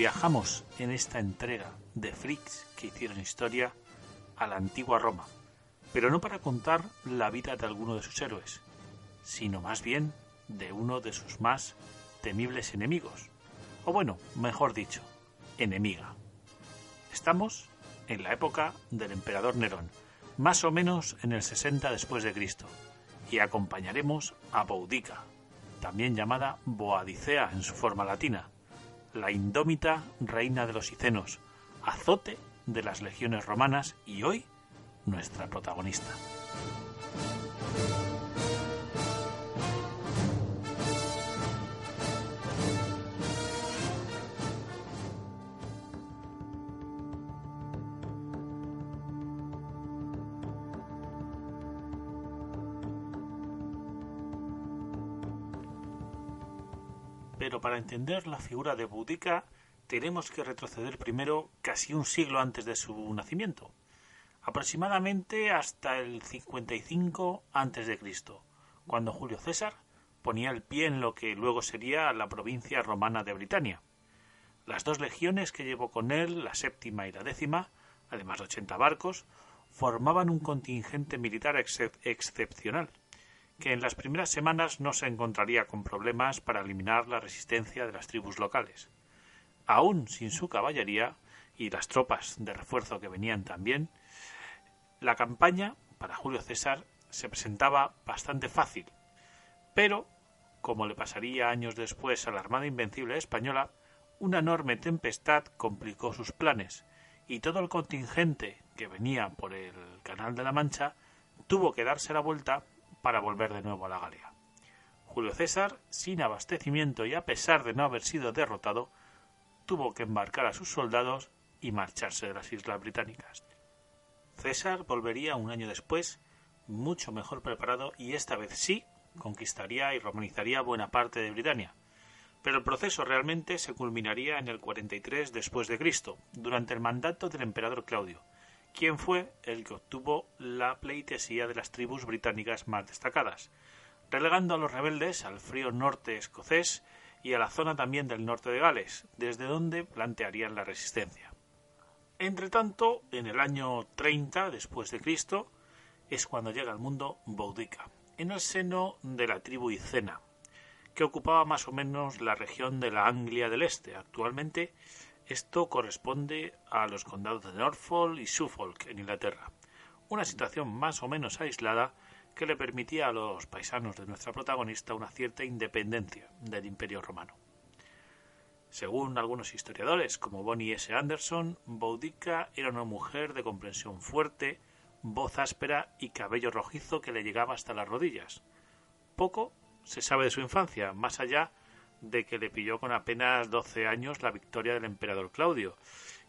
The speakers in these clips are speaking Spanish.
viajamos en esta entrega de freaks que hicieron historia a la antigua Roma, pero no para contar la vida de alguno de sus héroes, sino más bien de uno de sus más temibles enemigos, o bueno, mejor dicho, enemiga. Estamos en la época del emperador Nerón, más o menos en el 60 después de Cristo, y acompañaremos a Boudica, también llamada Boadicea en su forma latina, la indómita reina de los Icenos, azote de las legiones romanas y hoy nuestra protagonista. Para entender la figura de Boudica tenemos que retroceder primero casi un siglo antes de su nacimiento, aproximadamente hasta el 55 antes de Cristo, cuando Julio César ponía el pie en lo que luego sería la provincia romana de Britania. Las dos legiones que llevó con él, la séptima y la décima, además de ochenta barcos, formaban un contingente militar excepcional, que en las primeras semanas no se encontraría con problemas para eliminar la resistencia de las tribus locales. Aún sin su caballería y las tropas de refuerzo que venían también, la campaña para Julio César se presentaba bastante fácil, pero, como le pasaría años después a la Armada Invencible española, una enorme tempestad complicó sus planes, y todo el contingente que venía por el Canal de la Mancha tuvo que darse la vuelta para volver de nuevo a la Galia. Julio César, sin abastecimiento y a pesar de no haber sido derrotado, tuvo que embarcar a sus soldados y marcharse de las islas británicas. César volvería un año después, mucho mejor preparado y esta vez sí conquistaría y romanizaría buena parte de Britania. Pero el proceso realmente se culminaría en el 43 después de Cristo, durante el mandato del emperador Claudio, quien fue el que obtuvo la pleitesía de las tribus británicas más destacadas, relegando a los rebeldes al frío norte escocés y a la zona también del norte de Gales, desde donde plantearían la resistencia. Entretanto, en el año 30 después de Cristo es cuando llega al mundo Boudica, en el seno de la tribu Icena, que ocupaba más o menos la región de la Anglia del Este, actualmente esto corresponde a los condados de Norfolk y Suffolk en Inglaterra, una situación más o menos aislada que le permitía a los paisanos de nuestra protagonista una cierta independencia del Imperio romano. Según algunos historiadores, como Bonnie S. Anderson, Boudica era una mujer de comprensión fuerte, voz áspera y cabello rojizo que le llegaba hasta las rodillas. Poco se sabe de su infancia, más allá de que le pilló con apenas doce años la victoria del emperador Claudio,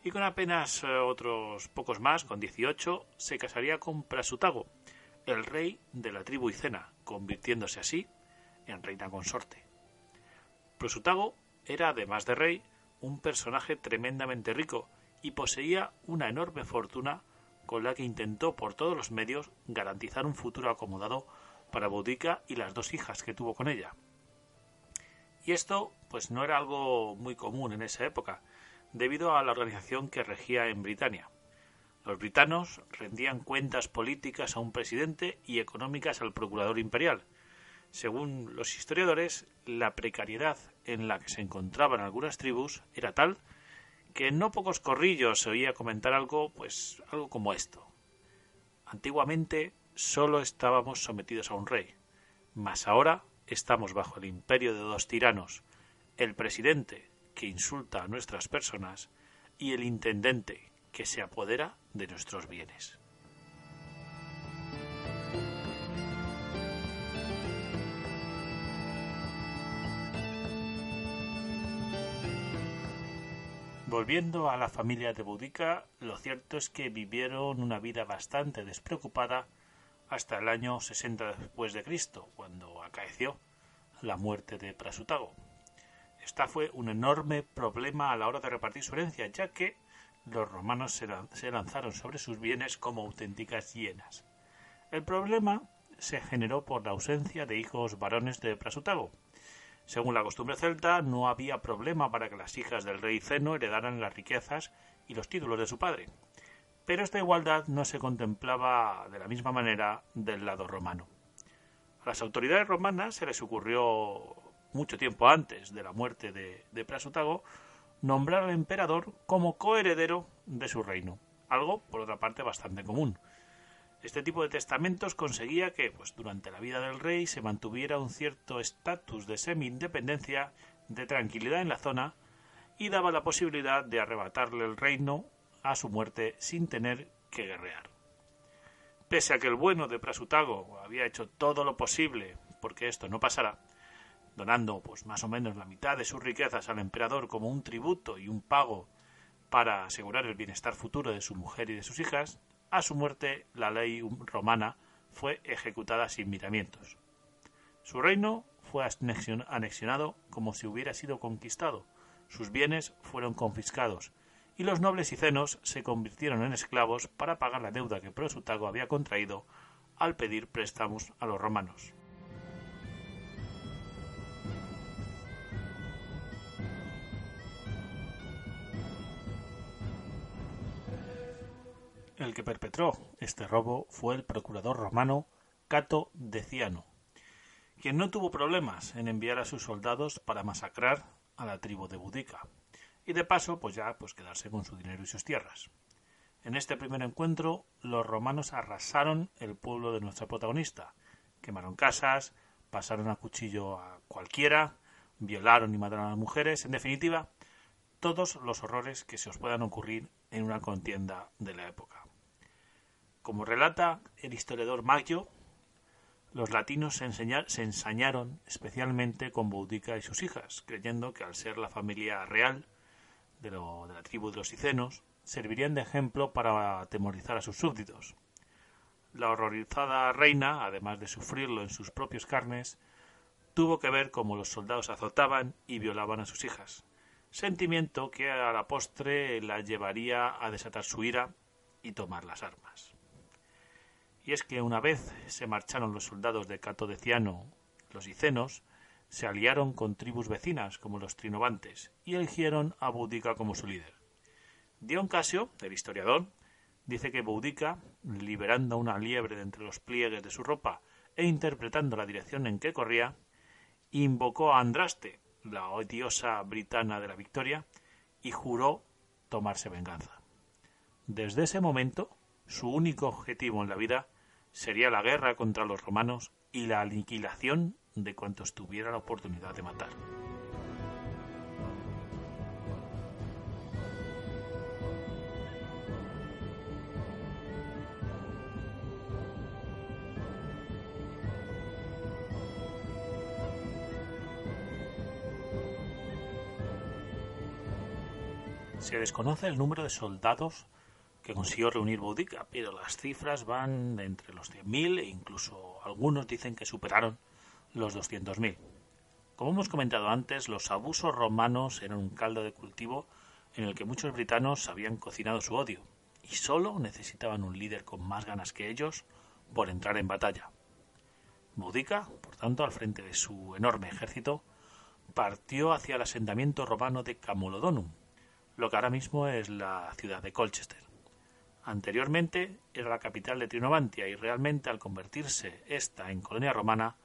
y con apenas eh, otros pocos más, con dieciocho, se casaría con Prasutago, el rey de la tribu Icena, convirtiéndose así en reina consorte. Prasutago era, además de rey, un personaje tremendamente rico y poseía una enorme fortuna con la que intentó por todos los medios garantizar un futuro acomodado para Boudica y las dos hijas que tuvo con ella. Y esto pues no era algo muy común en esa época, debido a la organización que regía en Britania. Los britanos rendían cuentas políticas a un presidente y económicas al procurador imperial. Según los historiadores, la precariedad en la que se encontraban algunas tribus era tal que en no pocos corrillos se oía comentar algo, pues algo como esto. Antiguamente solo estábamos sometidos a un rey, mas ahora estamos bajo el imperio de dos tiranos, el presidente, que insulta a nuestras personas, y el intendente, que se apodera de nuestros bienes. Volviendo a la familia de Boudica, lo cierto es que vivieron una vida bastante despreocupada hasta el año 60 después de Cristo, cuando acaeció la muerte de Prasutago. Esta fue un enorme problema a la hora de repartir su herencia, ya que los romanos se lanzaron sobre sus bienes como auténticas hienas. El problema se generó por la ausencia de hijos varones de Prasutago, Según la costumbre celta, no había problema para que las hijas del rey Zeno heredaran las riquezas y los títulos de su padre. Pero esta igualdad no se contemplaba de la misma manera del lado romano. A las autoridades romanas se les ocurrió mucho tiempo antes de la muerte de, Prasutago nombrar al emperador como coheredero de su reino, algo por otra parte bastante común. Este tipo de testamentos conseguía que, pues, durante la vida del rey se mantuviera un cierto estatus de semi-independencia, de tranquilidad en la zona, y daba la posibilidad de arrebatarle el reino a su muerte sin tener que guerrear. Pese a que el bueno de Prasutago había hecho todo lo posible porque esto no pasara, donando pues más o menos la mitad de sus riquezas al emperador como un tributo y un pago para asegurar el bienestar futuro de su mujer y de sus hijas, a su muerte la ley romana fue ejecutada sin miramientos. Su reino fue anexionado como si hubiera sido conquistado, sus bienes fueron confiscados, y los nobles icenos se convirtieron en esclavos para pagar la deuda que Prosutago había contraído al pedir préstamos a los romanos. El que perpetró este robo fue el procurador romano Cato Deciano, quien no tuvo problemas en enviar a sus soldados para masacrar a la tribu de Budica y de paso pues ya pues quedarse con su dinero y sus tierras. En este primer encuentro los romanos arrasaron el pueblo de nuestra protagonista, quemaron casas, pasaron a cuchillo a cualquiera, violaron y mataron a las mujeres, en definitiva, todos los horrores que se os puedan ocurrir en una contienda de la época. Como relata el historiador Maggio, los latinos se, ensañaron especialmente con Boudica y sus hijas, creyendo que al ser la familia real de, de la tribu de los Icenos, servirían de ejemplo para atemorizar a sus súbditos. La horrorizada reina, además de sufrirlo en sus propias carnes, tuvo que ver cómo los soldados azotaban y violaban a sus hijas, sentimiento que a la postre la llevaría a desatar su ira y tomar las armas y es que una vez se marcharon los soldados de Cato Deciano, los icenos, se aliaron con tribus vecinas como los trinovantes y eligieron a Boudica como su líder. Dion Casio, el historiador, dice que Boudica, liberando una liebre de entre los pliegues de su ropa e interpretando la dirección en que corría, invocó a Andraste, la diosa britana de la victoria, y juró tomarse venganza. Desde ese momento, su único objetivo en la vida sería la guerra contra los romanos y la aniquilación de cuantos tuviera la oportunidad de matar. Se desconoce el número de soldados que consiguió reunir Boudica, pero las cifras van entre los 100.000 e incluso algunos dicen que superaron los 200.000. Como hemos comentado antes, los abusos romanos eran un caldo de cultivo en el que muchos britanos habían cocinado su odio y solo necesitaban un líder con más ganas que ellos por entrar en batalla. Boudica, por tanto, al frente de su enorme ejército, partió hacia el asentamiento romano de Camolodonum, lo que ahora mismo es la ciudad de Colchester. Anteriormente era la capital de Trinovantia y realmente al convertirse esta en colonia romana,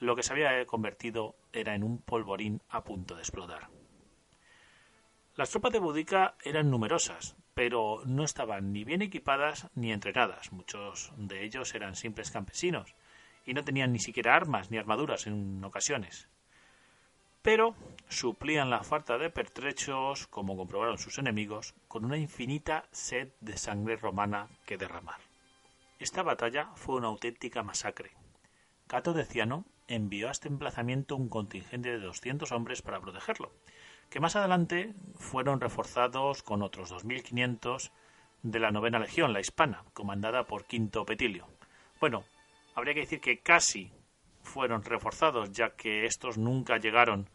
lo que se había convertido era en un polvorín a punto de explotar. Las tropas de Boudica eran numerosas, pero no estaban ni bien equipadas ni entrenadas. Muchos de ellos eran simples campesinos y no tenían ni siquiera armas ni armaduras en ocasiones pero suplían la falta de pertrechos, como comprobaron sus enemigos, con una infinita sed de sangre romana que derramar. Esta batalla fue una auténtica masacre. Cato Deciano envió a este emplazamiento un contingente de 200 hombres para protegerlo, que más adelante fueron reforzados con otros 2.500 de la novena legión, la hispana, comandada por Quinto Petilio. Bueno, habría que decir que casi fueron reforzados, ya que estos nunca llegaron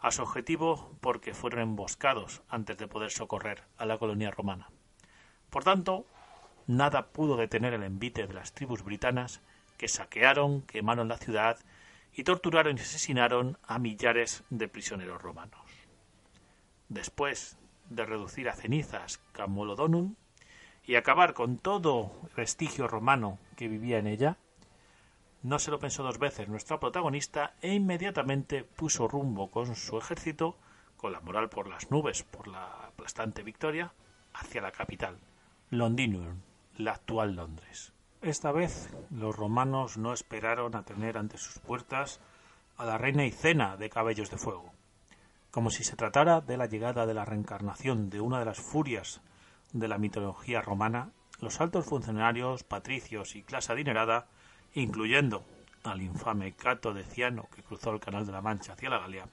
a su objetivo porque fueron emboscados antes de poder socorrer a la colonia romana. Por tanto, nada pudo detener el envite de las tribus britanas que saquearon, quemaron la ciudad y torturaron y asesinaron a millares de prisioneros romanos. Después de reducir a cenizas Camolodonum y acabar con todo vestigio romano que vivía en ella, no se lo pensó dos veces nuestra protagonista e inmediatamente puso rumbo con su ejército, con la moral por las nubes por la aplastante victoria, hacia la capital, Londinium, la actual Londres. Esta vez los romanos no esperaron a tener ante sus puertas a la reina Icena de cabellos de fuego. Como si se tratara de la llegada de la reencarnación de una de las furias de la mitología romana, los altos funcionarios, patricios y clase adinerada, incluyendo al infame Cato de Ciano que cruzó el Canal de la Mancha hacia la Galia,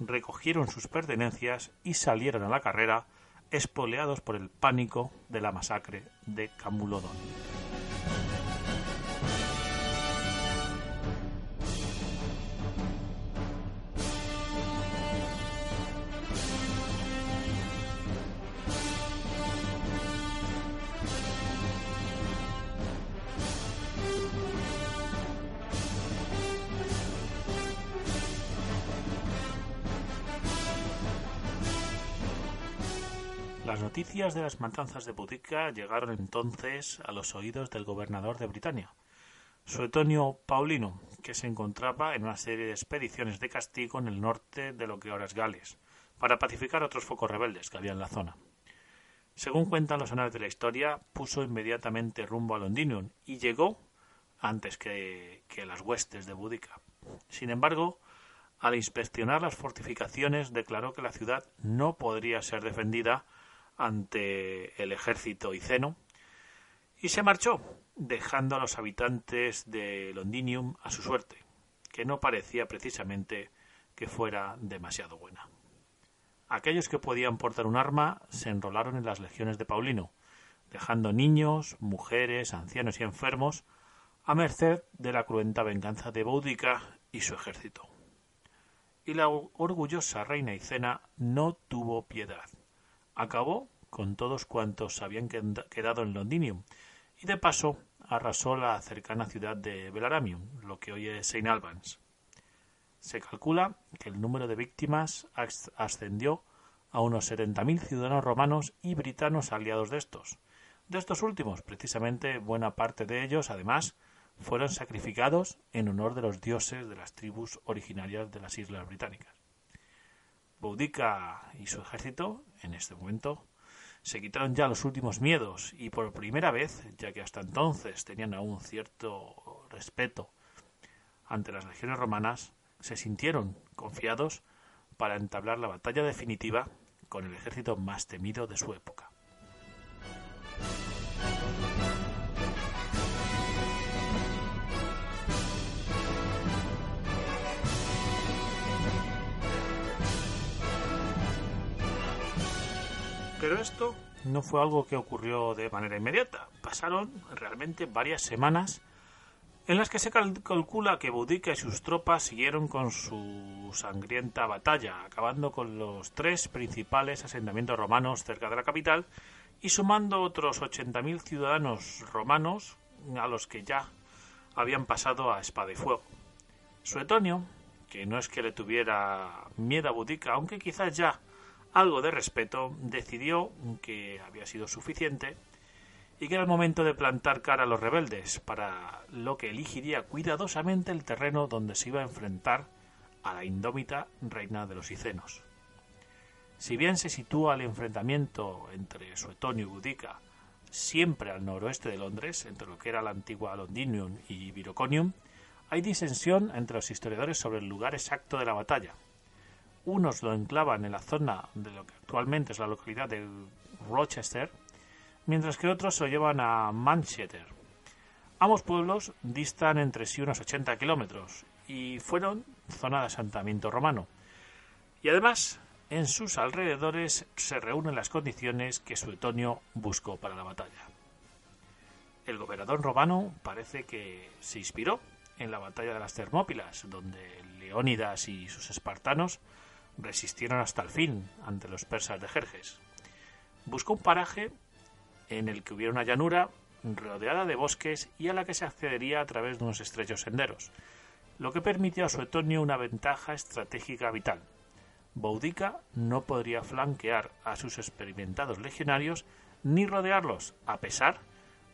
recogieron sus pertenencias y salieron a la carrera, espoleados por el pánico de la masacre de Camulodón. Las noticias de las matanzas de Boudica llegaron entonces a los oídos del gobernador de Britania, Suetonio Paulino, que se encontraba en una serie de expediciones de castigo en el norte de lo que ahora es Gales, para pacificar otros focos rebeldes que había en la zona. Según cuentan los anales de la historia, puso inmediatamente rumbo a Londinium y llegó antes que, que las huestes de Boudica. Sin embargo, al inspeccionar las fortificaciones, declaró que la ciudad no podría ser defendida ante el ejército iceno y se marchó, dejando a los habitantes de Londinium a su suerte, que no parecía precisamente que fuera demasiado buena. Aquellos que podían portar un arma se enrolaron en las legiones de Paulino, dejando niños, mujeres, ancianos y enfermos a merced de la cruenta venganza de Boudica y su ejército. Y la orgullosa reina Icena no tuvo piedad acabó con todos cuantos habían quedado en Londinium y de paso arrasó la cercana ciudad de Belaramium, lo que hoy es Saint Albans. Se calcula que el número de víctimas ascendió a unos setenta mil ciudadanos romanos y britanos aliados de estos. De estos últimos, precisamente, buena parte de ellos, además, fueron sacrificados en honor de los dioses de las tribus originarias de las islas británicas. Boudica y su ejército, en este momento, se quitaron ya los últimos miedos y por primera vez, ya que hasta entonces tenían aún cierto respeto ante las legiones romanas, se sintieron confiados para entablar la batalla definitiva con el ejército más temido de su época. Pero esto no fue algo que ocurrió de manera inmediata. Pasaron realmente varias semanas en las que se calcula que Boudica y sus tropas siguieron con su sangrienta batalla, acabando con los tres principales asentamientos romanos cerca de la capital y sumando otros 80.000 ciudadanos romanos a los que ya habían pasado a espada y fuego. Suetonio, que no es que le tuviera miedo a Boudica, aunque quizás ya algo de respeto, decidió que había sido suficiente y que era el momento de plantar cara a los rebeldes, para lo que elegiría cuidadosamente el terreno donde se iba a enfrentar a la indómita reina de los Icenos. Si bien se sitúa el enfrentamiento entre Suetonio y Budica siempre al noroeste de Londres, entre lo que era la antigua Londinium y Viroconium, hay disensión entre los historiadores sobre el lugar exacto de la batalla, unos lo enclavan en la zona de lo que actualmente es la localidad de Rochester, mientras que otros lo llevan a Manchester. Ambos pueblos distan entre sí unos 80 kilómetros y fueron zona de asentamiento romano. Y además, en sus alrededores se reúnen las condiciones que Suetonio buscó para la batalla. El gobernador romano parece que se inspiró en la batalla de las Termópilas, donde Leónidas y sus espartanos resistieron hasta el fin ante los persas de Jerjes. Buscó un paraje en el que hubiera una llanura rodeada de bosques y a la que se accedería a través de unos estrechos senderos, lo que permitió a Suetonio una ventaja estratégica vital. Boudica no podría flanquear a sus experimentados legionarios ni rodearlos, a pesar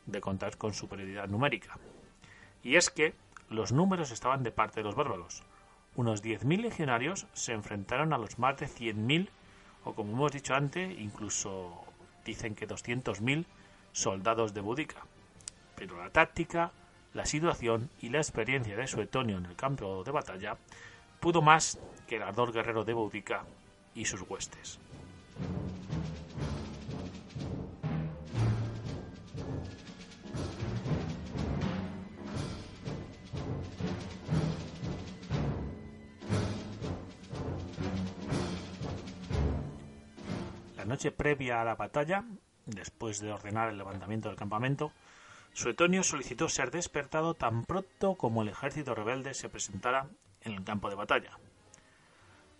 de contar con superioridad numérica. Y es que los números estaban de parte de los bárbaros. Unos 10.000 legionarios se enfrentaron a los más de 100.000, o como hemos dicho antes, incluso dicen que 200.000 soldados de Boudica. Pero la táctica, la situación y la experiencia de Suetonio en el campo de batalla pudo más que el ardor guerrero de Boudica y sus huestes. La noche previa a la batalla, después de ordenar el levantamiento del campamento, Suetonio solicitó ser despertado tan pronto como el ejército rebelde se presentara en el campo de batalla.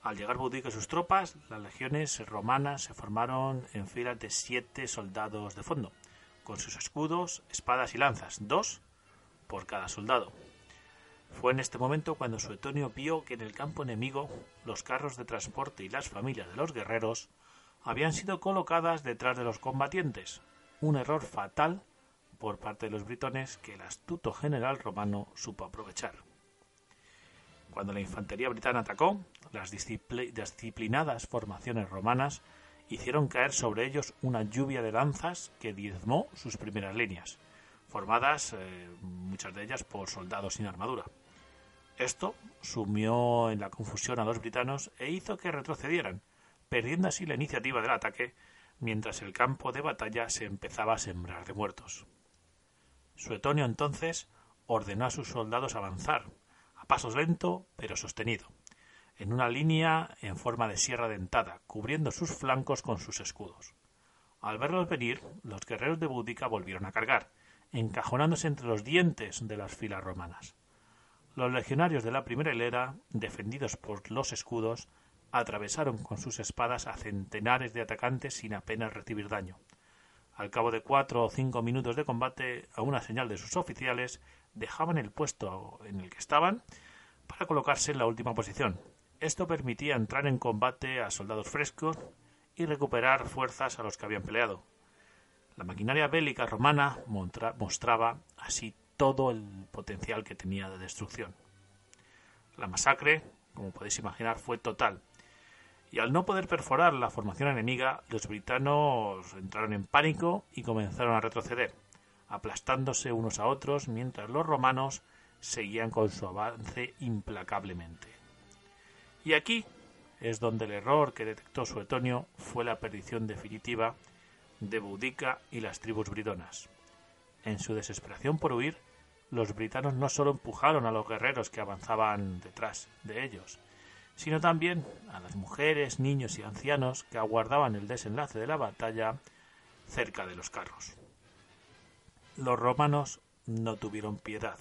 Al llegar Boudica y sus tropas, las legiones romanas se formaron en filas de siete soldados de fondo, con sus escudos, espadas y lanzas, dos por cada soldado. Fue en este momento cuando Suetonio vio que en el campo enemigo los carros de transporte y las familias de los guerreros habían sido colocadas detrás de los combatientes, un error fatal por parte de los britones que el astuto general romano supo aprovechar. Cuando la infantería britana atacó, las disciplinadas formaciones romanas hicieron caer sobre ellos una lluvia de lanzas que diezmó sus primeras líneas, formadas eh, muchas de ellas por soldados sin armadura. Esto sumió en la confusión a los britanos e hizo que retrocedieran, perdiendo así la iniciativa del ataque, mientras el campo de batalla se empezaba a sembrar de muertos. Suetonio entonces ordenó a sus soldados avanzar, pasos lento pero sostenido, en una línea en forma de sierra dentada, cubriendo sus flancos con sus escudos. Al verlos venir, los guerreros de Búdica volvieron a cargar, encajonándose entre los dientes de las filas romanas. Los legionarios de la primera hilera, defendidos por los escudos, atravesaron con sus espadas a centenares de atacantes sin apenas recibir daño. Al cabo de cuatro o cinco minutos de combate, a una señal de sus oficiales, dejaban el puesto en el que estaban para colocarse en la última posición. Esto permitía entrar en combate a soldados frescos y recuperar fuerzas a los que habían peleado. La maquinaria bélica romana mostraba así todo el potencial que tenía de destrucción. La masacre, como podéis imaginar, fue total, y al no poder perforar la formación enemiga, los britanos entraron en pánico y comenzaron a retroceder aplastándose unos a otros mientras los romanos seguían con su avance implacablemente. Y aquí es donde el error que detectó Suetonio fue la perdición definitiva de Boudica y las tribus britonas. En su desesperación por huir, los britanos no solo empujaron a los guerreros que avanzaban detrás de ellos, sino también a las mujeres, niños y ancianos que aguardaban el desenlace de la batalla cerca de los carros los romanos no tuvieron piedad,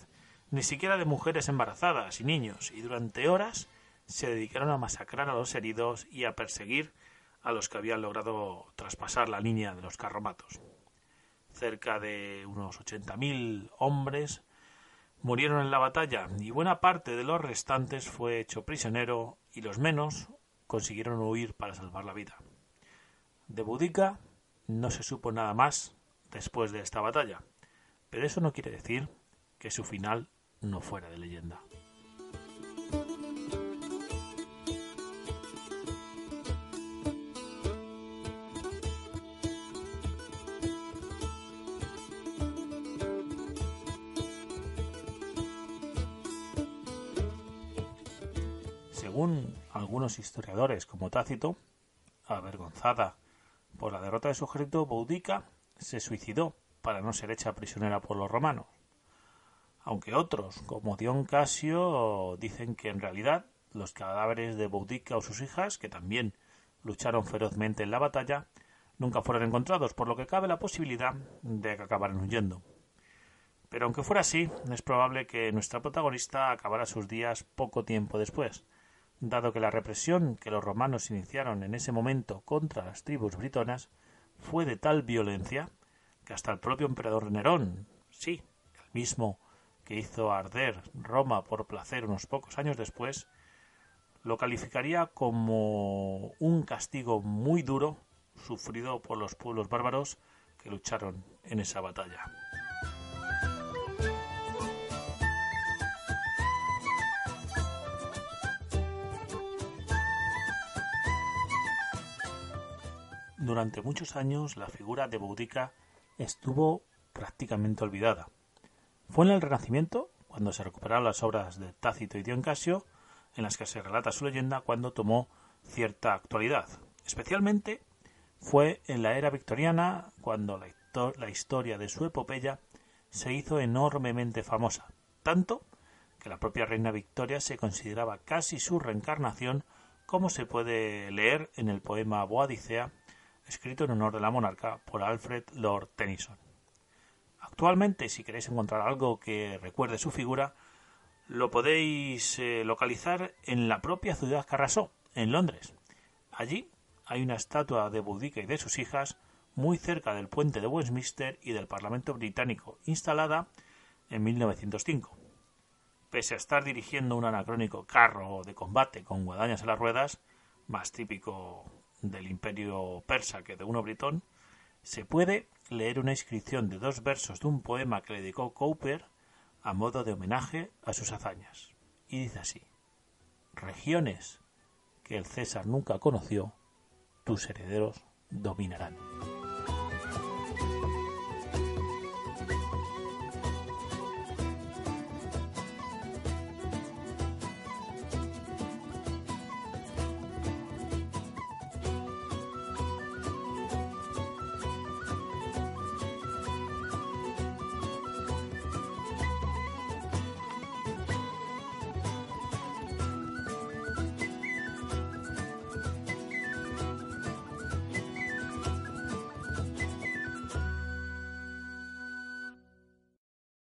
ni siquiera de mujeres embarazadas y niños, y durante horas se dedicaron a masacrar a los heridos y a perseguir a los que habían logrado traspasar la línea de los carromatos. Cerca de unos ochenta mil hombres murieron en la batalla y buena parte de los restantes fue hecho prisionero y los menos consiguieron huir para salvar la vida. De Budica no se supo nada más después de esta batalla. Pero eso no quiere decir que su final no fuera de leyenda. Algunos historiadores como Tácito, avergonzada por la derrota de su ejército, Boudica se suicidó para no ser hecha prisionera por los romanos. Aunque otros, como Dion Casio, dicen que en realidad los cadáveres de Boudica o sus hijas, que también lucharon ferozmente en la batalla, nunca fueron encontrados, por lo que cabe la posibilidad de que acabaran huyendo. Pero aunque fuera así, es probable que nuestra protagonista acabara sus días poco tiempo después, dado que la represión que los romanos iniciaron en ese momento contra las tribus britonas fue de tal violencia que hasta el propio emperador Nerón, sí, el mismo que hizo arder Roma por placer unos pocos años después, lo calificaría como un castigo muy duro sufrido por los pueblos bárbaros que lucharon en esa batalla. Durante muchos años la figura de Boudica estuvo prácticamente olvidada. Fue en el Renacimiento, cuando se recuperaron las obras de Tácito y Dion Casio, en las que se relata su leyenda, cuando tomó cierta actualidad. Especialmente fue en la era victoriana cuando la, la historia de su epopeya se hizo enormemente famosa, tanto que la propia reina Victoria se consideraba casi su reencarnación, como se puede leer en el poema Boadicea escrito en honor de la monarca por Alfred Lord Tennyson. Actualmente, si queréis encontrar algo que recuerde su figura, lo podéis eh, localizar en la propia ciudad que arrasó, en Londres. Allí hay una estatua de Boudica y de sus hijas muy cerca del puente de Westminster y del Parlamento británico, instalada en 1905. Pese a estar dirigiendo un anacrónico carro de combate con guadañas en las ruedas, más típico del imperio persa que de uno britón, se puede leer una inscripción de dos versos de un poema que le dedicó Cowper a modo de homenaje a sus hazañas. Y dice así, regiones que el César nunca conoció, tus herederos dominarán.